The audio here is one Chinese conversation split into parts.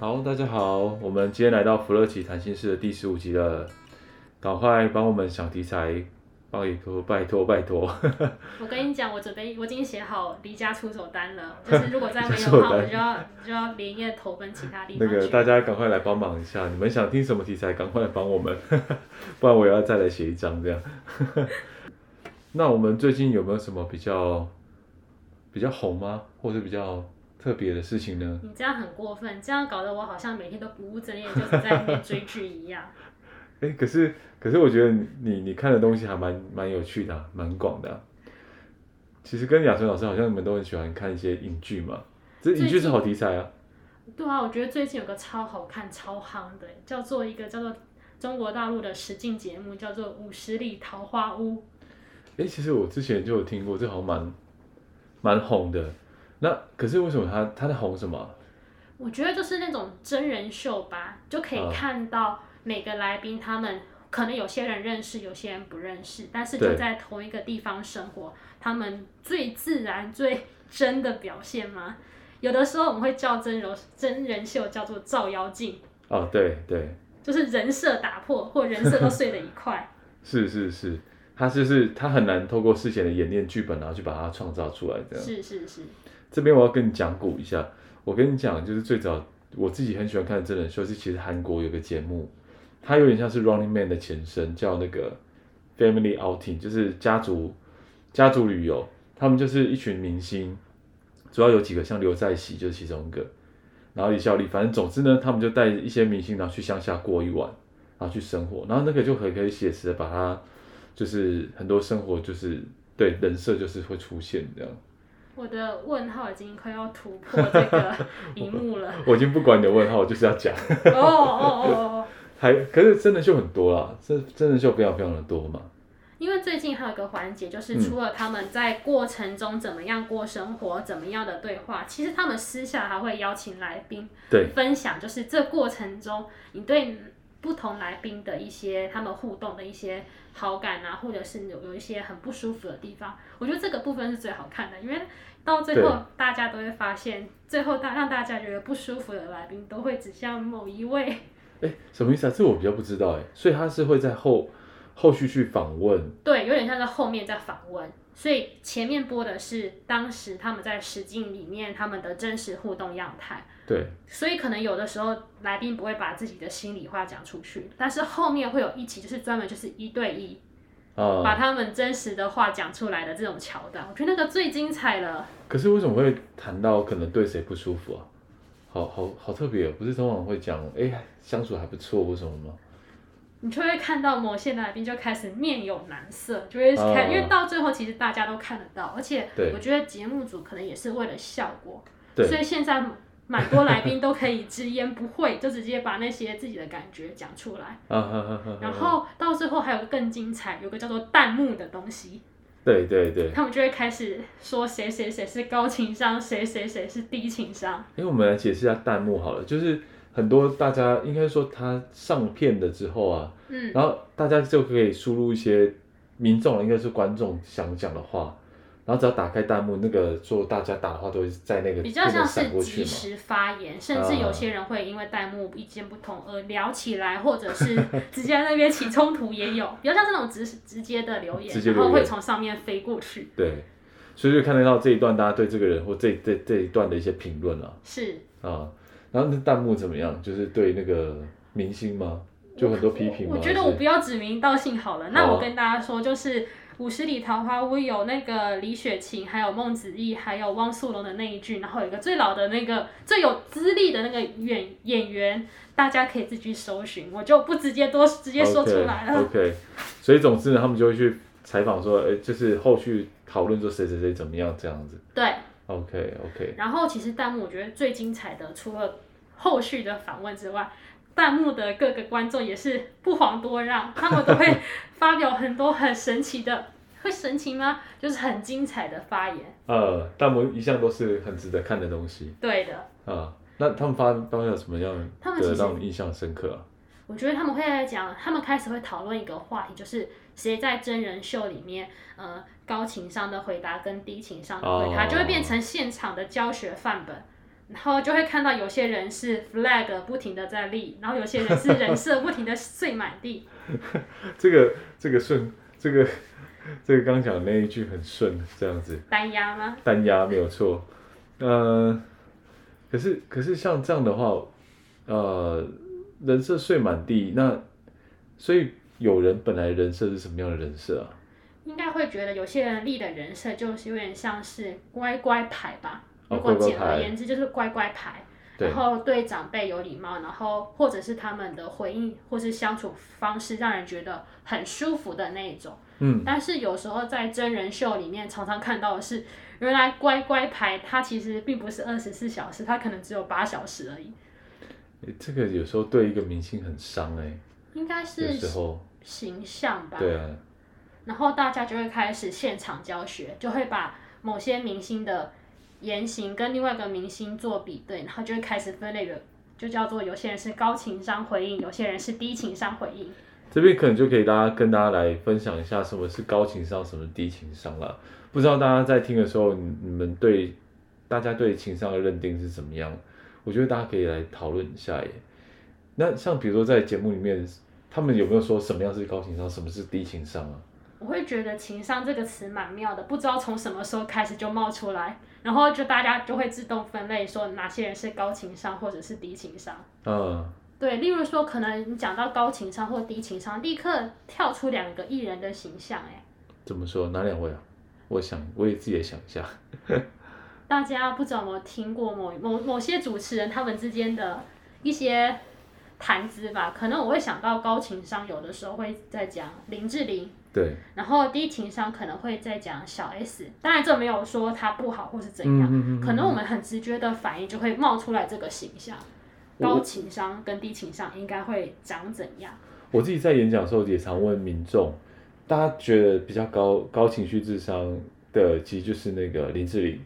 好，大家好，我们今天来到弗乐奇谈心事的第十五集了，赶快帮我们想题材，拜托拜托拜托。我跟你讲，我准备我已经写好离家出走单了，就是如果再没有的话，我就要就要连夜投奔其他地方。那个大家赶快来帮忙一下，你们想听什么题材，赶快来帮我们，不然我也要再来写一张这样。那我们最近有没有什么比较比较红吗？或者比较？特别的事情呢？你这样很过分，这样搞得我好像每天都不务正业，就是在追剧一样。哎、欸，可是可是我觉得你你看的东西还蛮蛮有趣的、啊，蛮广的、啊。其实跟雅纯老师好像你们都很喜欢看一些影剧嘛，这影剧是好题材啊。对啊，我觉得最近有个超好看、超夯的，叫做一个叫做中国大陆的实境节目，叫做《五十里桃花坞》。哎、欸，其实我之前就有听过，这好像蛮蛮红的。那可是为什么他他在红什么？我觉得就是那种真人秀吧，就可以看到每个来宾，他们可能有些人认识，有些人不认识，但是就在同一个地方生活，他们最自然、最真的表现吗。有的时候我们会叫真人真人秀叫做照妖镜。哦，对对，就是人设打破或人设都碎了一块。是是是，他就是他很难透过事前的演练剧本，然后去把它创造出来这样。是是是。这边我要跟你讲古一下，我跟你讲，就是最早我自己很喜欢看的真人秀是，其实韩国有个节目，它有点像是 Running Man 的前身，叫那个 Family Outing，就是家族家族旅游。他们就是一群明星，主要有几个像刘在熙就是其中一个，然后李孝利，反正总之呢，他们就带一些明星然后去乡下过一晚，然后去生活，然后那个就很可以写实的把它，就是很多生活就是对人设就是会出现这样。我的问号已经快要突破这个 萤幕了。我已经不管你的问号，我就是要讲。哦哦哦哦。还可是真的秀很多啦，真真的秀非常非常的多嘛。因为最近还有个环节，就是除了他们在过程中怎么样过生活，嗯、怎么样的对话，其实他们私下还会邀请来宾对分享，就是这过程中你对不同来宾的一些他们互动的一些好感啊，或者是有有一些很不舒服的地方，我觉得这个部分是最好看的，因为。到最后，大家都会发现，最后大让大家觉得不舒服的来宾，都会指向某一位。哎、欸，什么意思啊？这我比较不知道哎。所以他是会在后后续去访问。对，有点像在后面在访问。所以前面播的是当时他们在实境里面他们的真实互动样态。对。所以可能有的时候来宾不会把自己的心里话讲出去，但是后面会有一期，就是专门就是一对一。把他们真实的话讲出来的这种桥段，我觉得那个最精彩了。可是为什么会谈到可能对谁不舒服啊？好好好特别，不是通常会讲，哎、欸，相处还不错，为什么吗？你就会看到某些来宾就开始面有难色，就会看，啊、因为到最后其实大家都看得到，而且我觉得节目组可能也是为了效果，所以现在。蛮多来宾都可以直言不讳，就直接把那些自己的感觉讲出来。然后到最后还有个更精彩，有个叫做弹幕的东西。对对对。他们就会开始说谁谁谁是高情商，谁谁谁是低情商。因为我们来解释一下弹幕好了，就是很多大家应该说他上片了之后啊，嗯，然后大家就可以输入一些民众，应该是观众想讲的话。然后只要打开弹幕，那个做大家打的话都会在那个比较像是即时发言，甚至有些人会因为弹幕意见不同而聊起来，或者是 直接在那边起冲突也有，比较像是那种直直接的留言，然后会从上面飞过去。对，所以就看得到这一段大家对这个人或这这这一段的一些评论了。是啊，然后那弹幕怎么样？就是对那个明星吗？就很多批评吗？我，我觉得我不要指名道姓好了，那我跟大家说就是。五十里桃花坞有那个李雪琴，还有孟子义，还有汪苏泷的那一句，然后有一个最老的那个最有资历的那个演演员，大家可以自己搜寻，我就不直接多直接说出来了。Okay, OK，所以总之呢，他们就会去采访说，哎，就是后续讨论说谁谁谁怎么样这样子。对。OK OK。然后其实弹幕我觉得最精彩的，除了后续的访问之外，弹幕的各个观众也是不遑多让，他们都会 发表很多很神奇的，会神奇吗？就是很精彩的发言。呃，弹幕一向都是很值得看的东西。对的。啊，那他们发发表什么样的让你印象深刻啊？我觉得他们会来讲，他们开始会讨论一个话题，就是谁在真人秀里面，呃，高情商的回答跟低情商的回答，就会变成现场的教学范本，然后就会看到有些人是 flag 不停的在立，然后有些人是人设不停的碎满地。这个这个顺，这个 这个刚讲的那一句很顺，这样子。单压吗？单压没有错。呃，可是可是像这样的话，呃。人设碎满地，那所以有人本来人设是什么样的人设啊？应该会觉得有些人立的人设就是有点像是乖乖牌吧。哦、如果简而言之就是乖乖牌，对然后对长辈有礼貌，然后或者是他们的回应或是相处方式让人觉得很舒服的那一种。嗯。但是有时候在真人秀里面常常看到的是，原来乖乖牌它其实并不是二十四小时，它可能只有八小时而已。这个有时候对一个明星很伤哎，应该是形象吧。对啊，然后大家就会开始现场教学，就会把某些明星的言行跟另外一个明星做比对，然后就会开始分类的，就叫做有些人是高情商回应，有些人是低情商回应。这边可能就可以大家跟大家来分享一下什么是高情商，什么是低情商了。不知道大家在听的时候，你你们对大家对情商的认定是怎么样？我觉得大家可以来讨论一下耶。那像比如说在节目里面，他们有没有说什么样是高情商，什么是低情商啊？我会觉得“情商”这个词蛮妙的，不知道从什么时候开始就冒出来，然后就大家就会自动分类，说哪些人是高情商或者是低情商。嗯，对，例如说可能你讲到高情商或低情商，立刻跳出两个艺人的形象，哎，怎么说？哪两位啊？我想我也自己也想一下。大家不知道有没有听过某某某些主持人他们之间的一些谈资吧？可能我会想到高情商，有的时候会在讲林志玲，对，然后低情商可能会在讲小 S。当然这没有说他不好或是怎样，嗯嗯嗯嗯，可能我们很直觉的反应就会冒出来这个形象。高情商跟低情商应该会长怎样？我自己在演讲的时候也常问民众，大家觉得比较高高情绪智商的，其实就是那个林志玲。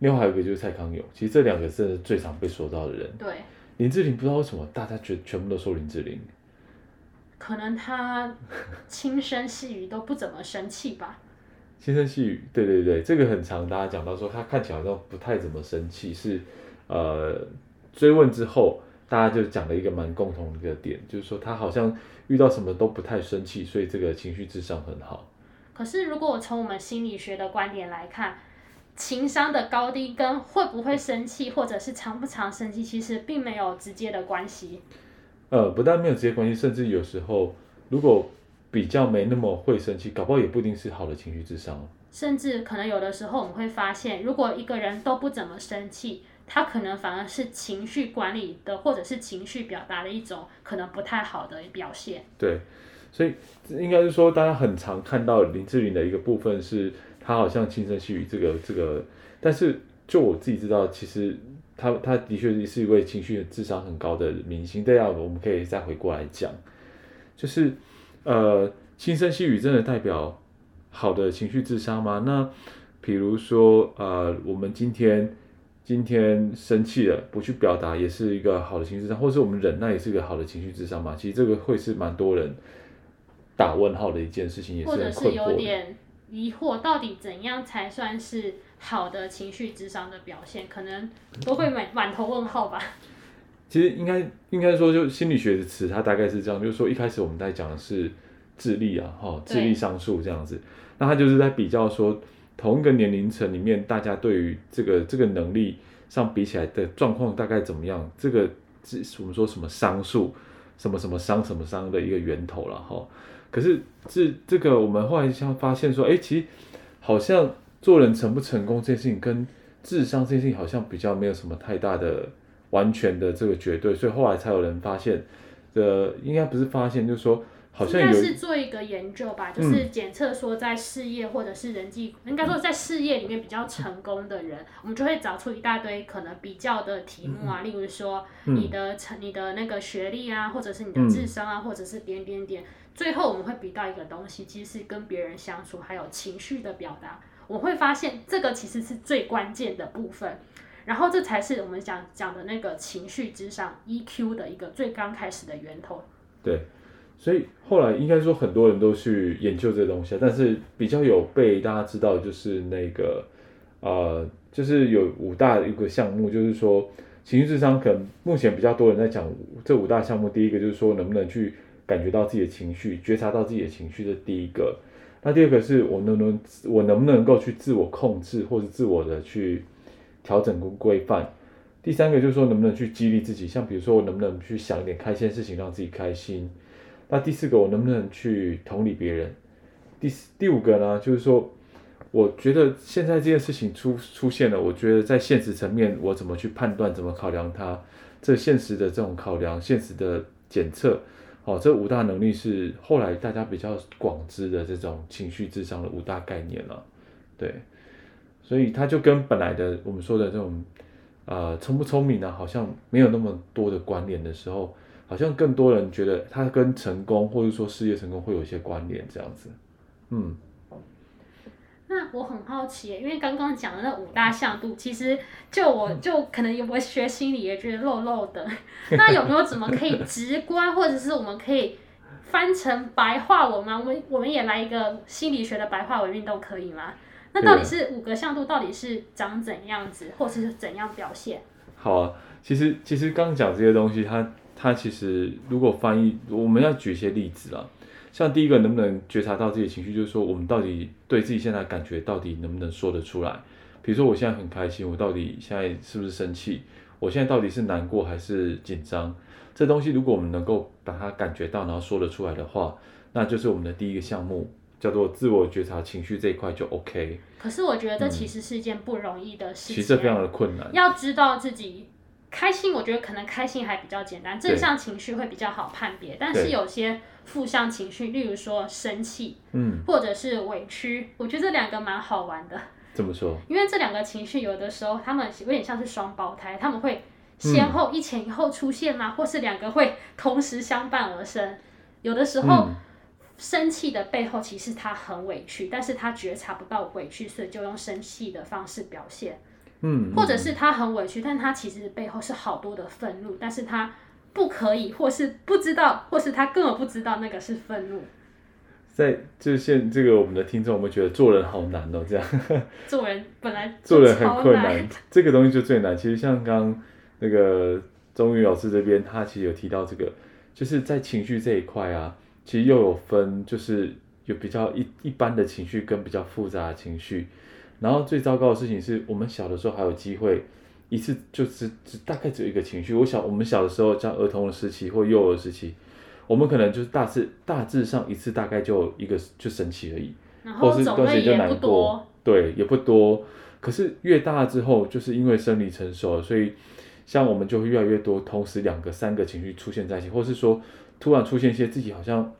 另外还有一个就是蔡康永，其实这两个是最常被说到的人。对，林志玲不知道为什么大家觉全部都说林志玲，可能他轻声细语都不怎么生气吧。轻声细语，对对对，这个很常大家讲到说他看起来好像不太怎么生气，是呃追问之后，大家就讲了一个蛮共同的一个点，就是说他好像遇到什么都不太生气，所以这个情绪智商很好。可是如果我从我们心理学的观点来看。情商的高低跟会不会生气，或者是常不常生气，其实并没有直接的关系。呃，不但没有直接关系，甚至有时候如果比较没那么会生气，搞不好也不一定是好的情绪智商。甚至可能有的时候我们会发现，如果一个人都不怎么生气，他可能反而是情绪管理的，或者是情绪表达的一种可能不太好的表现。对，所以应该是说，大家很常看到林志玲的一个部分是。她好像轻声细语，这个这个，但是就我自己知道，其实他他的确是一位情绪智商很高的明星。对啊，我们可以再回过来讲，就是呃，轻声细语真的代表好的情绪智商吗？那比如说呃，我们今天今天生气了，不去表达，也是一个好的情绪智商，或是我们忍耐，也是一个好的情绪智商吗？其实这个会是蛮多人打问号的一件事情，也是很困惑的。疑惑到底怎样才算是好的情绪智商的表现，可能都会满满头问号吧。其实应该应该说，就心理学的词，它大概是这样，就是说一开始我们在讲的是智力啊，哈，智力商数这样子。那他就是在比较说，同一个年龄层里面，大家对于这个这个能力上比起来的状况大概怎么样？这个是我们说什么商数，什么什么商什么商的一个源头了，哈。可是这这个我们后来像发现说，哎，其实好像做人成不成功这件事情跟智商这件事情好像比较没有什么太大的完全的这个绝对，所以后来才有人发现，呃，应该不是发现，就是说好像有应该是做一个研究吧，就是检测说在事业或者是人际，嗯、应该说在事业里面比较成功的人，嗯、我们就会找出一大堆可能比较的题目啊，嗯、例如说你的成、你的那个学历啊，或者是你的智商啊，嗯、或者是点点点，最后我们会比到一个东西，其实是跟别人相处还有情绪的表达，我会发现这个其实是最关键的部分，然后这才是我们讲讲的那个情绪智商 EQ 的一个最刚开始的源头。对。所以后来应该说很多人都去研究这东西，但是比较有被大家知道就是那个，呃，就是有五大一个项目，就是说情绪智商可能目前比较多人在讲这五大项目。第一个就是说能不能去感觉到自己的情绪，觉察到自己的情绪，这第一个。那第二个是我能不能我能不能够去自我控制，或者自我的去调整跟规范。第三个就是说能不能去激励自己，像比如说我能不能去想一点开心的事情，让自己开心。那第四个，我能不能去同理别人？第四、第五个呢？就是说，我觉得现在这件事情出出现了，我觉得在现实层面，我怎么去判断，怎么考量它？这现实的这种考量，现实的检测，哦，这五大能力是后来大家比较广知的这种情绪智商的五大概念了。对，所以它就跟本来的我们说的这种，呃，聪不聪明呢，好像没有那么多的关联的时候。好像更多人觉得它跟成功或者说事业成功会有一些关联，这样子。嗯，那我很好奇，因为刚刚讲的那五大向度，其实就我就可能有没有学心理也觉得漏漏的。那有没有怎么可以直观，或者是我们可以翻成白话文吗？我们我们也来一个心理学的白话文运动，可以吗？那到底是五个向度到底是长怎样子，或者是怎样表现？好啊，其实其实刚讲这些东西，它。它其实如果翻译，我们要举一些例子啦。像第一个，能不能觉察到自己的情绪，就是说我们到底对自己现在感觉到底能不能说得出来？比如说我现在很开心，我到底现在是不是生气？我现在到底是难过还是紧张？这东西如果我们能够把它感觉到，然后说得出来的话，那就是我们的第一个项目，叫做自我觉察情绪这一块就 OK。可是我觉得这其实是一件不容易的事情，其实这非常的困难。要知道自己。开心，我觉得可能开心还比较简单，正向情绪会比较好判别。但是有些负向情绪，例如说生气，嗯，或者是委屈，我觉得这两个蛮好玩的。怎么说？因为这两个情绪有的时候他们有点像是双胞胎，他们会先后一前一后出现吗？嗯、或是两个会同时相伴而生？有的时候、嗯、生气的背后其实他很委屈，但是他觉察不到委屈，所以就用生气的方式表现。嗯，或者是他很委屈，但他其实背后是好多的愤怒，但是他不可以，或是不知道，或是他根本不知道那个是愤怒。在就现这个我们的听众，我们觉得做人好难哦，这样。做人本来 做人很困难，这个东西就最难。其实像刚刚那个钟宇老师这边，他其实有提到这个，就是在情绪这一块啊，其实又有分，就是有比较一一般的情绪跟比较复杂的情绪。然后最糟糕的事情是我们小的时候还有机会一次就只只大概只有一个情绪。我小我们小的时候，像儿童的时期或幼儿时期，我们可能就是大致大致上一次大概就一个就生气而已，或是东西就难过，对，也不多。可是越大之后，就是因为生理成熟了，所以像我们就会越来越多，同时两个三个情绪出现在一起，或是说突然出现一些自己好像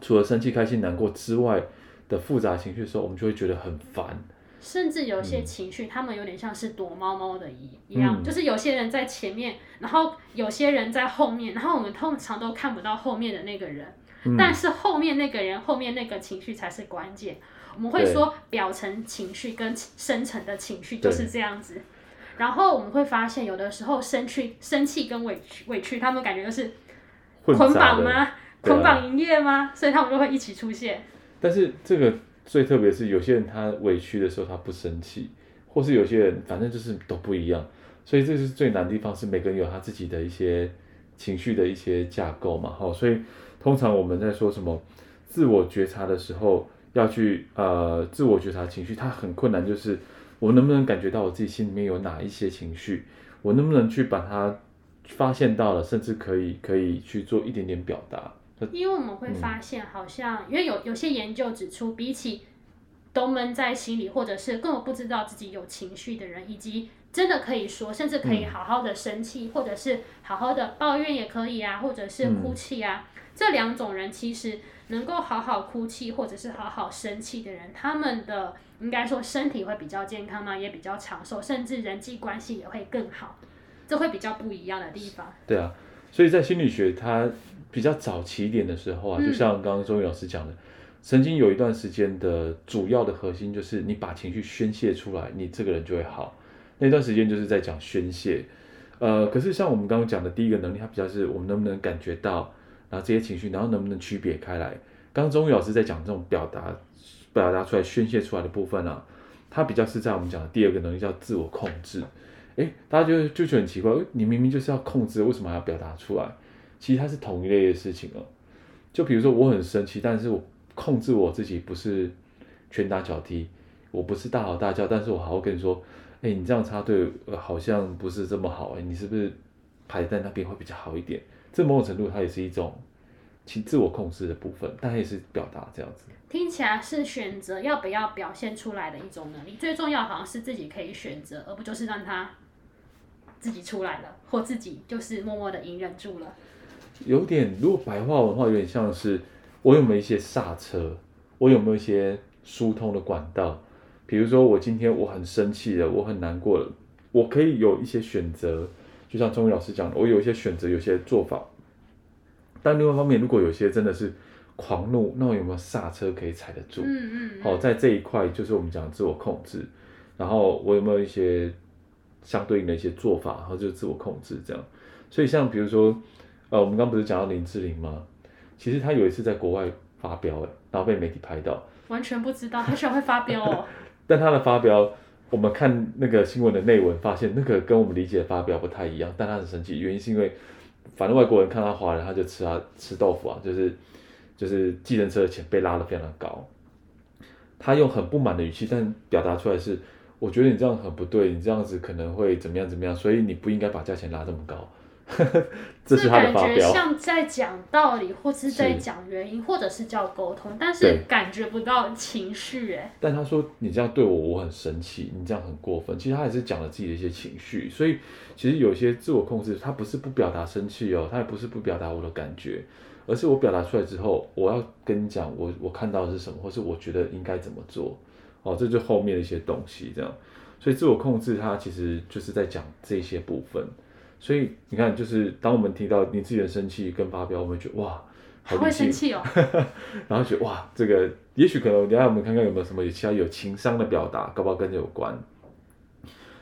除了生气、开心、难过之外的复杂情绪的时候，我们就会觉得很烦。甚至有些情绪，他们有点像是躲猫猫的一一样，嗯、就是有些人在前面，然后有些人在后面，然后我们通常都看不到后面的那个人，嗯、但是后面那个人后面那个情绪才是关键。我们会说表层情绪跟深层的情绪就是这样子。然后我们会发现，有的时候生气、生气跟委屈、委屈，他们感觉就是捆绑吗？捆绑营业吗？啊、所以他们就会一起出现。但是这个。最特别是有些人他委屈的时候他不生气，或是有些人反正就是都不一样，所以这是最难的地方，是每个人有他自己的一些情绪的一些架构嘛，哈，所以通常我们在说什么自我觉察的时候，要去呃自我觉察情绪，它很困难，就是我能不能感觉到我自己心里面有哪一些情绪，我能不能去把它发现到了，甚至可以可以去做一点点表达。因为我们会发现，好像、嗯、因为有有些研究指出，比起都闷在心里，或者是根本不知道自己有情绪的人，以及。真的可以说，甚至可以好好的生气，嗯、或者是好好的抱怨也可以啊，或者是哭泣啊。嗯、这两种人其实能够好好哭泣或者是好好生气的人，他们的应该说身体会比较健康嘛，也比较长寿，甚至人际关系也会更好。这会比较不一样的地方。对啊，所以在心理学它比较早期一点的时候啊，嗯、就像刚刚周宇老师讲的。曾经有一段时间的主要的核心就是你把情绪宣泄出来，你这个人就会好。那段时间就是在讲宣泄，呃，可是像我们刚刚讲的第一个能力，它比较是我们能不能感觉到，然后这些情绪，然后能不能区别开来。刚刚中医老师在讲这种表达、表达出来、宣泄出来的部分啊，它比较是在我们讲的第二个能力叫自我控制。诶，大家就就觉得很奇怪，你明明就是要控制，为什么还要表达出来？其实它是同一类的事情哦。就比如说我很生气，但是我。控制我自己不是拳打脚踢，我不是大吼大叫，但是我好好跟你说，哎、你这样插队好像不是这么好，哎，你是不是排在那边会比较好一点？这某种程度它也是一种其自我控制的部分，但也是表达这样子。听起来是选择要不要表现出来的一种能力，最重要好像是自己可以选择，而不就是让他自己出来了，或自己就是默默的隐忍住了。有点，如果白话文的话，有点像是。我有没有一些刹车？我有没有一些疏通的管道？比如说，我今天我很生气了，我很难过了，我可以有一些选择。就像中医老师讲的，我有一些选择，有些做法。但另外一方面，如果有些真的是狂怒，那我有没有刹车可以踩得住？嗯嗯。好，在这一块就是我们讲的自我控制。然后我有没有一些相对应的一些做法？然后就是自我控制这样。所以像比如说，呃，我们刚刚不是讲到林志玲吗？其实她有一次在国外发飙，哎，然后被媒体拍到，完全不知道她居然会发飙哦。但她的发飙，我们看那个新闻的内文，发现那个跟我们理解的发飙不太一样。但她很生气，原因是因为，反正外国人看她华人，他就吃啊吃豆腐啊，就是就是计程车的钱被拉得非常的高。她用很不满的语气，但表达出来是，我觉得你这样很不对，你这样子可能会怎么样怎么样，所以你不应该把价钱拉这么高。这是他的发飙，感觉像在讲道理，或是在讲原因，或者是叫沟通，但是感觉不到情绪哎。但他说你这样对我，我很生气，你这样很过分。其实他也是讲了自己的一些情绪，所以其实有些自我控制，他不是不表达生气哦，他也不是不表达我的感觉，而是我表达出来之后，我要跟你讲，我我看到的是什么，或是我觉得应该怎么做。哦，这就后面的一些东西这样。所以自我控制，它其实就是在讲这些部分。所以你看，就是当我们提到你自己的生气跟发飙，我们觉得哇，好会生气哦。然后觉得哇，这个也许可能，等下我们看看有没有什么其他有情商的表达，搞不好跟这有关。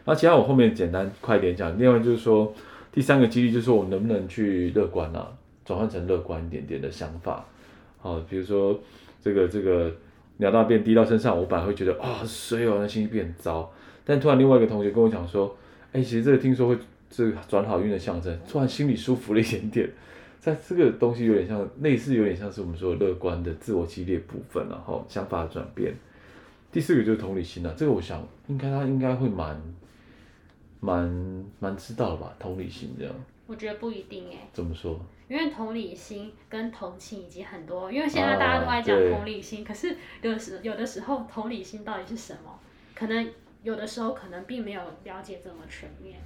然后其他我后面简单快点讲。另外就是说，第三个几率就是说我能不能去乐观啊，转换成乐观一点点的想法。好，比如说这个这个鸟大便滴到身上，我本来会觉得啊，水哦，那心情变糟。但突然另外一个同学跟我讲说，哎，其实这个听说会。这个转好运的象征，突然心里舒服了一点点，在这个东西有点像类似，有点像是我们说乐观的自我激励部分，然后想法的转变。第四个就是同理心了，这个我想应该他应该会蛮蛮蛮知道吧？同理心这样，我觉得不一定诶。怎么说？因为同理心跟同情以及很多，因为现在大家都爱讲同理心，可是有时有的时候同理心到底是什么？可能有的时候可能并没有了解这么全面。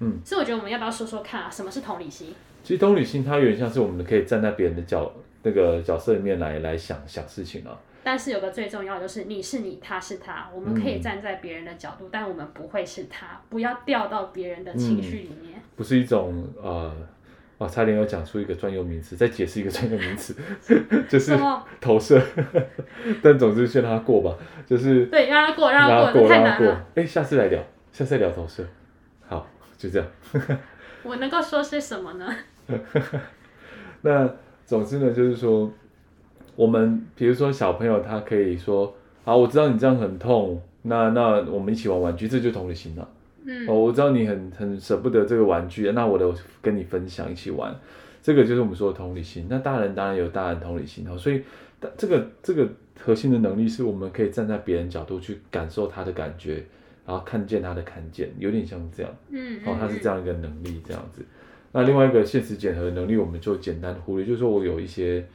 嗯，所以我觉得我们要不要说说看啊？什么是同理心？其实同理心它有点像是我们可以站在别人的角那个角色里面来来想想事情啊。但是有个最重要的就是你是你，他是他，我们可以站在别人的角度，嗯、但我们不会是他，不要掉到别人的情绪里面。嗯、不是一种呃，哦，差点要讲出一个专有名词，再解释一个专有名词，就是投射。但总之先让他过吧，就是对，让他过，让他过，太难了。哎，下次来聊，下次来聊投射。就这样，我能够说些什么呢？那总之呢，就是说，我们比如说小朋友，他可以说，啊，我知道你这样很痛，那那我们一起玩玩具，这就同理心了。嗯，哦，我知道你很很舍不得这个玩具，那我的跟你分享，一起玩，这个就是我们说的同理心。那大人当然有大人同理心哦，所以这个这个核心的能力是我们可以站在别人角度去感受他的感觉。然后看见他的看见，有点像这样，嗯，哦，他是这样一个能力，这样子。那另外一个现实检核能力，我们就简单忽略，就是说我有一些，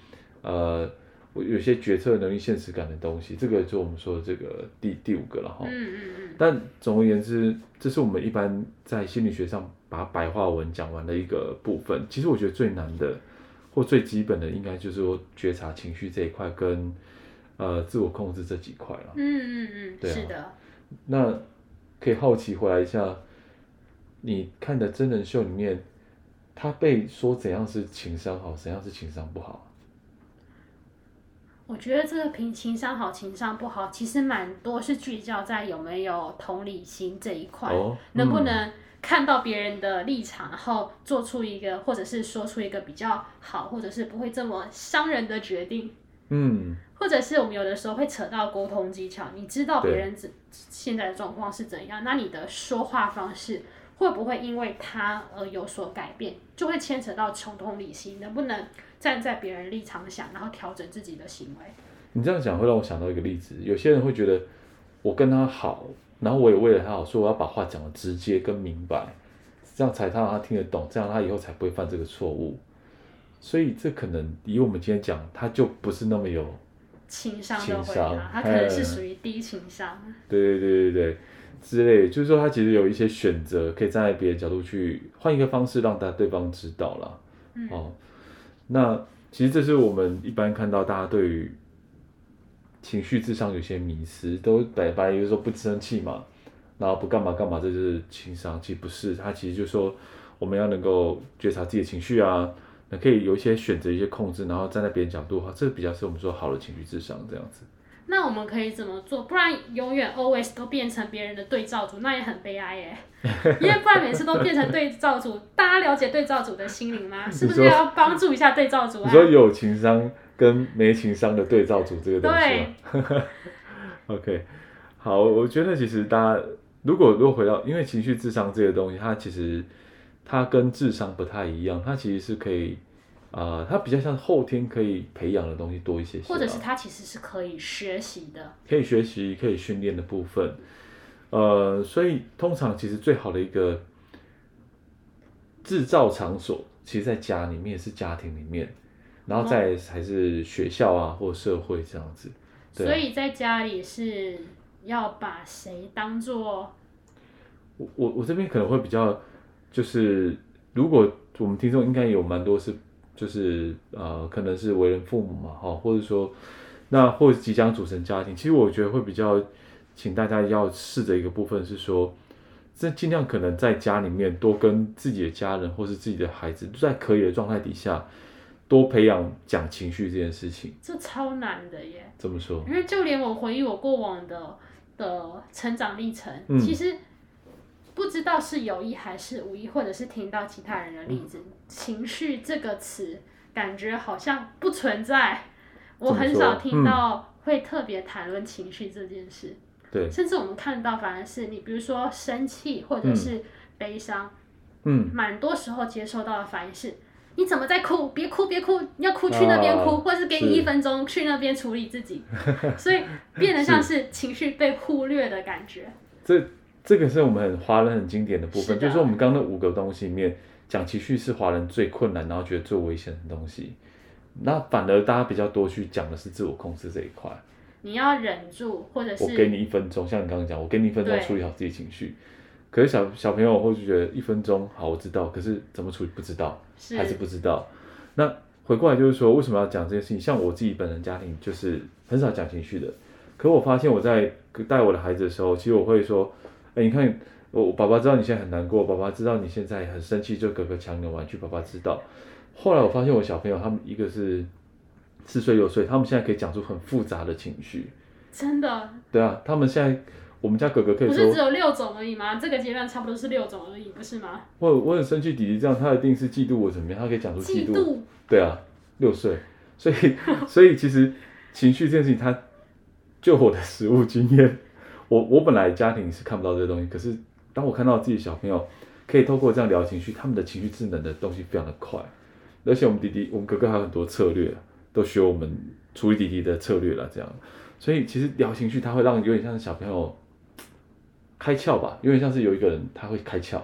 呃，我有些决策能力、现实感的东西，这个就我们说的这个第第五个了哈。嗯嗯嗯。但总而言之，这是我们一般在心理学上把白话文讲完的一个部分。其实我觉得最难的或最基本的，应该就是说觉察情绪这一块跟呃自我控制这几块了。嗯嗯嗯，对啊，是的。那可以好奇回来一下，你看的真人秀里面，他被说怎样是情商好，怎样是情商不好？我觉得这个评情商好，情商不好，其实蛮多是聚焦在有没有同理心这一块，哦嗯、能不能看到别人的立场，然后做出一个或者是说出一个比较好，或者是不会这么伤人的决定。嗯，或者是我们有的时候会扯到沟通技巧，你知道别人怎现在的状况是怎样，那你的说话方式会不会因为他而有所改变，就会牵扯到穷通理性，能不能？站在别人立场想，然后调整自己的行为。你这样讲会让我想到一个例子，有些人会觉得我跟他好，然后我也为了他好，说我要把话讲的直接跟明白，这样才他让他听得懂，这样他以后才不会犯这个错误。所以这可能以我们今天讲，他就不是那么有情商的回答，他可能是属于低情商。对对对对对，之类，就是说他其实有一些选择，可以站在别的角度去换一个方式，让大对方知道了。嗯。哦。那其实这是我们一般看到大家对于情绪智商有些迷失，都白白就是说不生气嘛，然后不干嘛干嘛，这就是情商。其实不是，他其实就是说我们要能够觉察自己的情绪啊，那可以有一些选择、一些控制，然后站在别人角度的话，这比较是我们说好的情绪智商这样子。那我们可以怎么做？不然永远 always 都变成别人的对照组，那也很悲哀耶。因为不然每次都变成对照组，大家了解对照组的心灵吗？是不是要帮助一下对照组啊？你说有情商跟没情商的对照组这个东西吗？对。OK，好，我觉得其实大家如果如果回到，因为情绪智商这个东西，它其实它跟智商不太一样，它其实是可以。啊、呃，它比较像后天可以培养的东西多一些些，或者是它其实是可以学习的，可以学习、可以训练的部分。呃，所以通常其实最好的一个制造场所，其实在家里面是家庭里面，然后再还是学校啊或社会这样子。对啊、所以在家里是要把谁当做？我我我这边可能会比较，就是如果我们听众应该有蛮多是。就是呃，可能是为人父母嘛，哈，或者说，那或者即将组成家庭，其实我觉得会比较，请大家要试着一个部分是说，这尽量可能在家里面多跟自己的家人或是自己的孩子，在可以的状态底下，多培养讲情绪这件事情。这超难的耶。怎么说？因为就连我回忆我过往的的成长历程，嗯、其实。不知道是有意还是无意，或者是听到其他人的例子，嗯、情绪这个词感觉好像不存在。我很少听到会特别谈论情绪这件事。对、嗯，甚至我们看到反而是你，比如说生气或者是悲伤，嗯，蛮多时候接收到的反应是：你怎么在哭？别哭，别哭，要哭去那边哭，啊、或者是给你一分钟去那边处理自己。所以 变得像是情绪被忽略的感觉。这。这个是我们很华人很经典的部分，是就是说我们刚刚那五个东西里面，讲情绪是华人最困难，然后觉得最危险的东西。那反而大家比较多去讲的是自我控制这一块。你要忍住，或者是我给你一分钟，像你刚刚讲，我给你一分钟处理好自己情绪。可是小小朋友会觉得一分钟好，我知道，可是怎么处理不知道，是还是不知道。那回过来就是说，为什么要讲这件事情？像我自己本人家庭就是很少讲情绪的，可我发现我在带我的孩子的时候，其实我会说。哎，你看，我爸爸知道你现在很难过，爸爸知道你现在很生气，就哥哥抢你的玩具，爸爸知道。后来我发现我小朋友他们一个是四岁六岁，他们现在可以讲出很复杂的情绪。真的？对啊，他们现在我们家哥哥可以说。不是只有六种而已吗？这个阶段差不多是六种而已，不是吗？我我很生气，弟弟这样，他一定是嫉妒我怎么样？他可以讲出嫉妒。嫉妒。对啊，六岁，所以 所以其实情绪这件事情，他就我的实物经验。我我本来家庭是看不到这些东西，可是当我看到自己小朋友可以透过这样聊情绪，他们的情绪智能的东西非常的快，而且我们弟弟、我们哥哥还有很多策略，都学我们处理弟弟的策略了，这样，所以其实聊情绪，它会让有点像是小朋友开窍吧，有点像是有一个人他会开窍，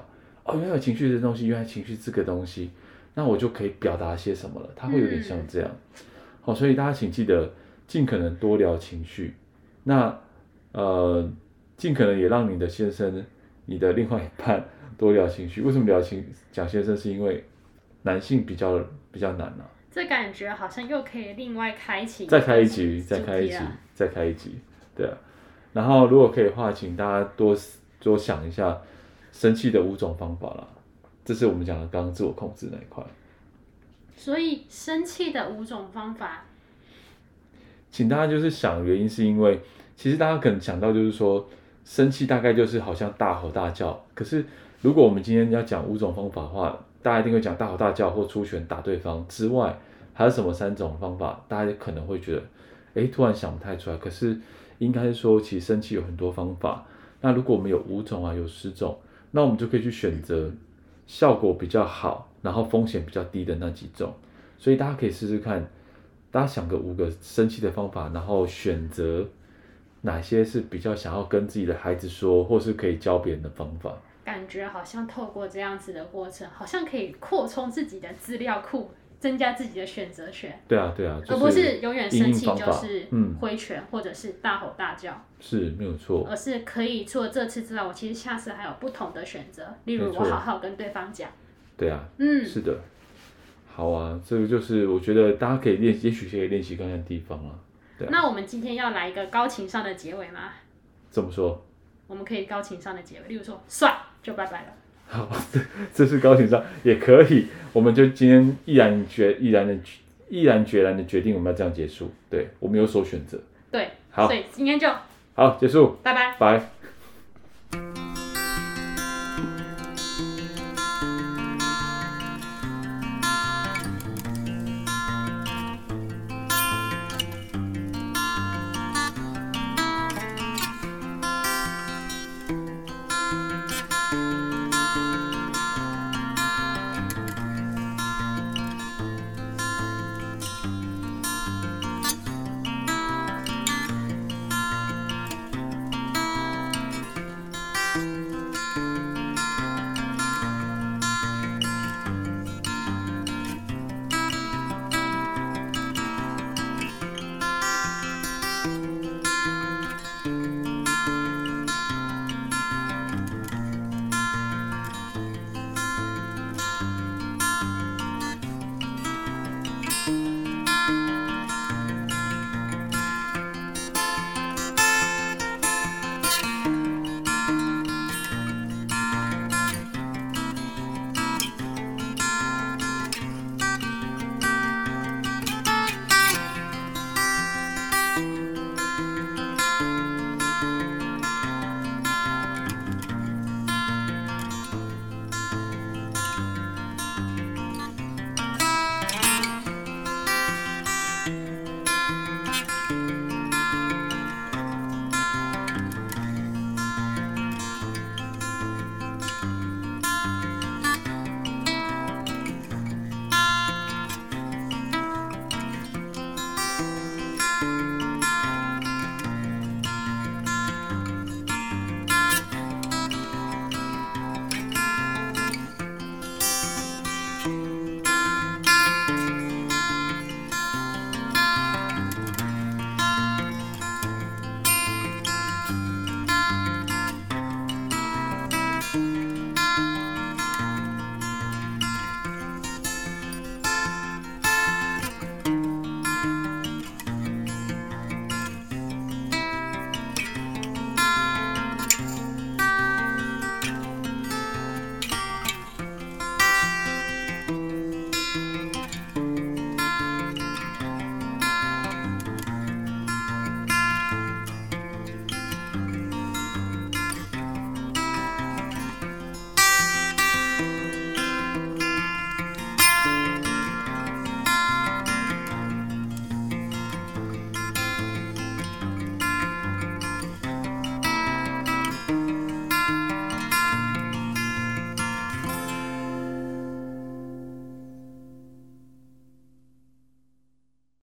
哦，原来有情绪这东西，原来情绪这个东西，那我就可以表达些什么了，他会有点像这样，好、嗯，所以大家请记得。尽可能多聊情绪。那呃，尽可能也让你的先生、你的另外一半多聊情绪。为什么聊情讲先生？是因为男性比较比较难呢、啊？这感觉好像又可以另外开启，再开一集，再开一集，再开一集，对啊。然后如果可以的话，请大家多多想一下生气的五种方法啦。这是我们讲的刚刚自我控制那一块。所以生气的五种方法，请大家就是想原因，是因为其实大家可能想到就是说生气大概就是好像大吼大叫。可是如果我们今天要讲五种方法的话，大家一定会讲大吼大叫或出拳打对方之外，还有什么三种方法？大家可能会觉得，哎，突然想不太出来。可是应该说，其实生气有很多方法。那如果我们有五种啊，有十种，那我们就可以去选择效果比较好，然后风险比较低的那几种。所以大家可以试试看，大家想个五个生气的方法，然后选择哪些是比较想要跟自己的孩子说，或是可以教别人的方法。感觉好像透过这样子的过程，好像可以扩充自己的资料库，增加自己的选择权。对啊，对啊，而不是永远生气就是挥拳或者是大吼大叫。是没有错。而是可以除了这次之外，我其实下次还有不同的选择，例如我好好跟对方讲。对啊，嗯，是的。好啊，这个就是我觉得大家可以练，也许可以练习看看地方啊。对啊。那我们今天要来一个高情商的结尾吗？怎么说？我们可以高情商的结尾，例如说，算。就拜拜了。好，这 这是高情商也可以，我们就今天毅然决毅然的毅然决然的决定，我们要这样结束。对，我们有所选择。对，好，所以今天就好结束，拜拜，拜。